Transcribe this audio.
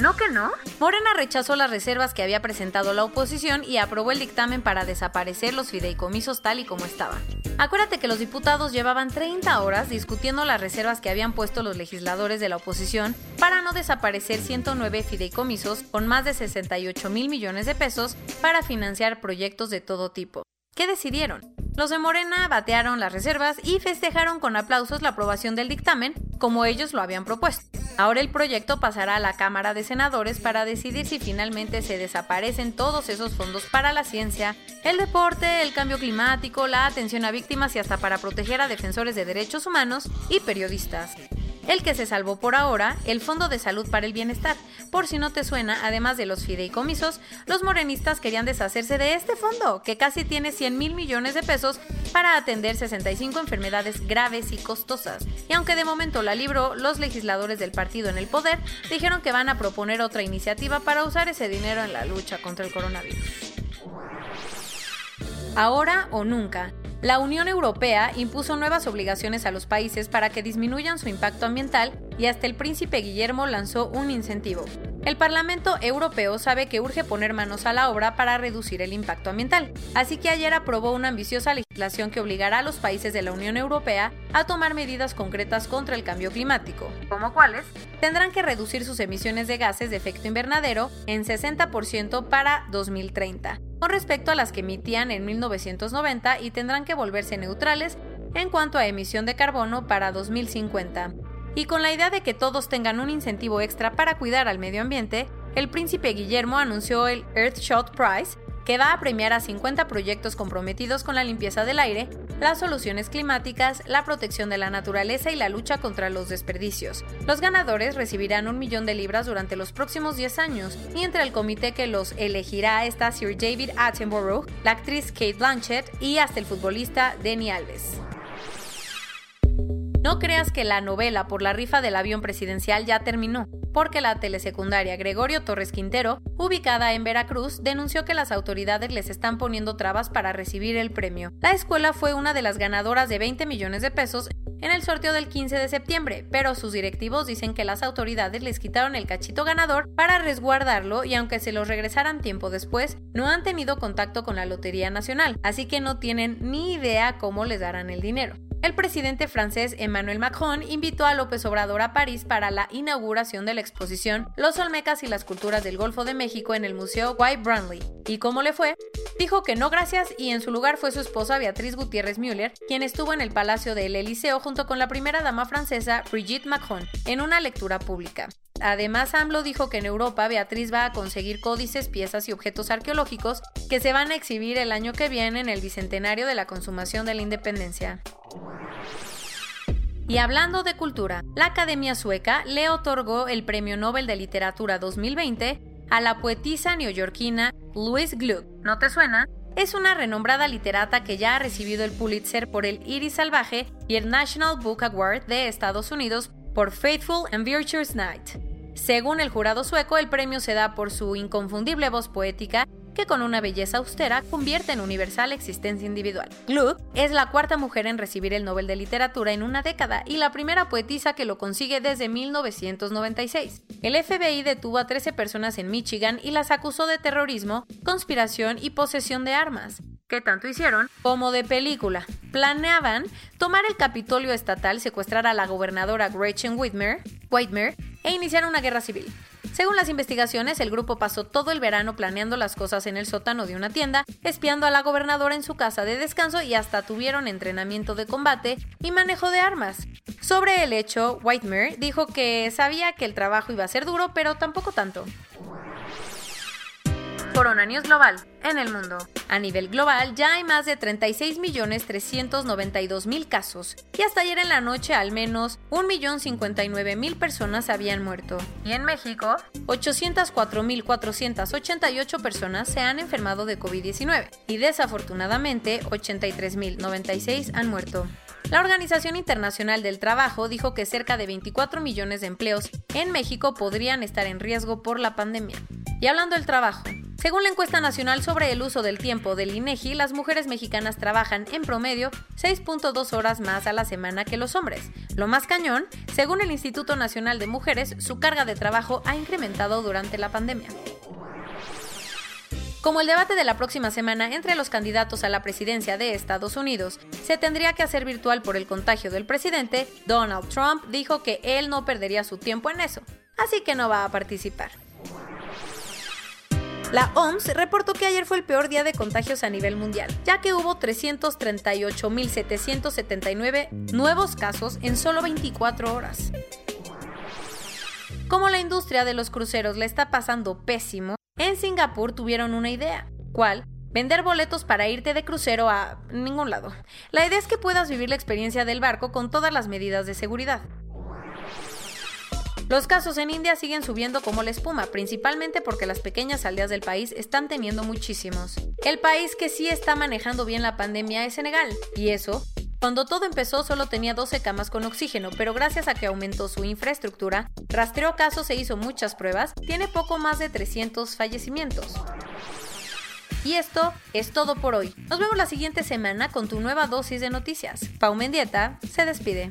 ¿No que no? Morena rechazó las reservas que había presentado la oposición y aprobó el dictamen para desaparecer los fideicomisos tal y como estaban. Acuérdate que los diputados llevaban 30 horas discutiendo las reservas que habían puesto los legisladores de la oposición para no desaparecer 109 fideicomisos con más de 68 mil millones de pesos para financiar proyectos de todo tipo. ¿Qué decidieron? Los de Morena batearon las reservas y festejaron con aplausos la aprobación del dictamen, como ellos lo habían propuesto. Ahora el proyecto pasará a la Cámara de Senadores para decidir si finalmente se desaparecen todos esos fondos para la ciencia, el deporte, el cambio climático, la atención a víctimas y hasta para proteger a defensores de derechos humanos y periodistas. El que se salvó por ahora, el Fondo de Salud para el Bienestar. Por si no te suena, además de los fideicomisos, los morenistas querían deshacerse de este fondo, que casi tiene 100 mil millones de pesos para atender 65 enfermedades graves y costosas. Y aunque de momento la libró, los legisladores del partido en el poder dijeron que van a proponer otra iniciativa para usar ese dinero en la lucha contra el coronavirus. Ahora o nunca. La Unión Europea impuso nuevas obligaciones a los países para que disminuyan su impacto ambiental y hasta el príncipe Guillermo lanzó un incentivo. El Parlamento Europeo sabe que urge poner manos a la obra para reducir el impacto ambiental, así que ayer aprobó una ambiciosa legislación que obligará a los países de la Unión Europea a tomar medidas concretas contra el cambio climático, como cuáles tendrán que reducir sus emisiones de gases de efecto invernadero en 60% para 2030 con respecto a las que emitían en 1990 y tendrán que volverse neutrales en cuanto a emisión de carbono para 2050. Y con la idea de que todos tengan un incentivo extra para cuidar al medio ambiente, el príncipe Guillermo anunció el Earthshot Prize, que va a premiar a 50 proyectos comprometidos con la limpieza del aire, las soluciones climáticas, la protección de la naturaleza y la lucha contra los desperdicios. Los ganadores recibirán un millón de libras durante los próximos 10 años, y entre el comité que los elegirá está Sir David Attenborough, la actriz Kate Blanchett y hasta el futbolista Denny Alves. No creas que la novela por la rifa del avión presidencial ya terminó, porque la telesecundaria Gregorio Torres Quintero, ubicada en Veracruz, denunció que las autoridades les están poniendo trabas para recibir el premio. La escuela fue una de las ganadoras de 20 millones de pesos en el sorteo del 15 de septiembre, pero sus directivos dicen que las autoridades les quitaron el cachito ganador para resguardarlo y aunque se los regresaran tiempo después, no han tenido contacto con la Lotería Nacional, así que no tienen ni idea cómo les darán el dinero. El presidente francés Emmanuel Macron invitó a López Obrador a París para la inauguración de la exposición Los Olmecas y las Culturas del Golfo de México en el Museo White Brandley. ¿Y cómo le fue? Dijo que no gracias y en su lugar fue su esposa Beatriz Gutiérrez Müller, quien estuvo en el Palacio del Eliseo junto con la primera dama francesa Brigitte Macron en una lectura pública. Además, AMLO dijo que en Europa Beatriz va a conseguir códices, piezas y objetos arqueológicos que se van a exhibir el año que viene en el bicentenario de la consumación de la independencia. Y hablando de cultura, la Academia Sueca le otorgó el Premio Nobel de Literatura 2020 a la poetisa neoyorquina Louise Gluck. ¿No te suena? Es una renombrada literata que ya ha recibido el Pulitzer por el Iris Salvaje y el National Book Award de Estados Unidos por Faithful and Virtuous Night. Según el jurado sueco, el premio se da por su inconfundible voz poética que con una belleza austera convierte en universal existencia individual. Gluck es la cuarta mujer en recibir el Nobel de Literatura en una década y la primera poetisa que lo consigue desde 1996. El FBI detuvo a 13 personas en Michigan y las acusó de terrorismo, conspiración y posesión de armas. ¿Qué tanto hicieron? Como de película. Planeaban tomar el Capitolio estatal, secuestrar a la gobernadora Gretchen Whitmer, Whitmer e iniciar una guerra civil. Según las investigaciones, el grupo pasó todo el verano planeando las cosas en el sótano de una tienda, espiando a la gobernadora en su casa de descanso y hasta tuvieron entrenamiento de combate y manejo de armas. Sobre el hecho, Whitemare dijo que sabía que el trabajo iba a ser duro, pero tampoco tanto. Corona News Global en el mundo. A nivel global ya hay más de 36.392.000 casos y hasta ayer en la noche al menos 1.059.000 personas habían muerto. Y en México, 804.488 personas se han enfermado de COVID-19 y desafortunadamente 83.096 han muerto. La Organización Internacional del Trabajo dijo que cerca de 24 millones de empleos en México podrían estar en riesgo por la pandemia. Y hablando del trabajo, según la encuesta nacional sobre el uso del tiempo del INEGI, las mujeres mexicanas trabajan en promedio 6.2 horas más a la semana que los hombres. Lo más cañón, según el Instituto Nacional de Mujeres, su carga de trabajo ha incrementado durante la pandemia. Como el debate de la próxima semana entre los candidatos a la presidencia de Estados Unidos se tendría que hacer virtual por el contagio del presidente, Donald Trump dijo que él no perdería su tiempo en eso, así que no va a participar. La OMS reportó que ayer fue el peor día de contagios a nivel mundial, ya que hubo 338.779 nuevos casos en solo 24 horas. Como la industria de los cruceros le está pasando pésimo, en Singapur tuvieron una idea. ¿Cuál? Vender boletos para irte de crucero a ningún lado. La idea es que puedas vivir la experiencia del barco con todas las medidas de seguridad. Los casos en India siguen subiendo como la espuma, principalmente porque las pequeñas aldeas del país están teniendo muchísimos. El país que sí está manejando bien la pandemia es Senegal, y eso cuando todo empezó solo tenía 12 camas con oxígeno, pero gracias a que aumentó su infraestructura, rastreó casos e hizo muchas pruebas, tiene poco más de 300 fallecimientos. Y esto es todo por hoy. Nos vemos la siguiente semana con tu nueva dosis de noticias. Pau Mendieta se despide.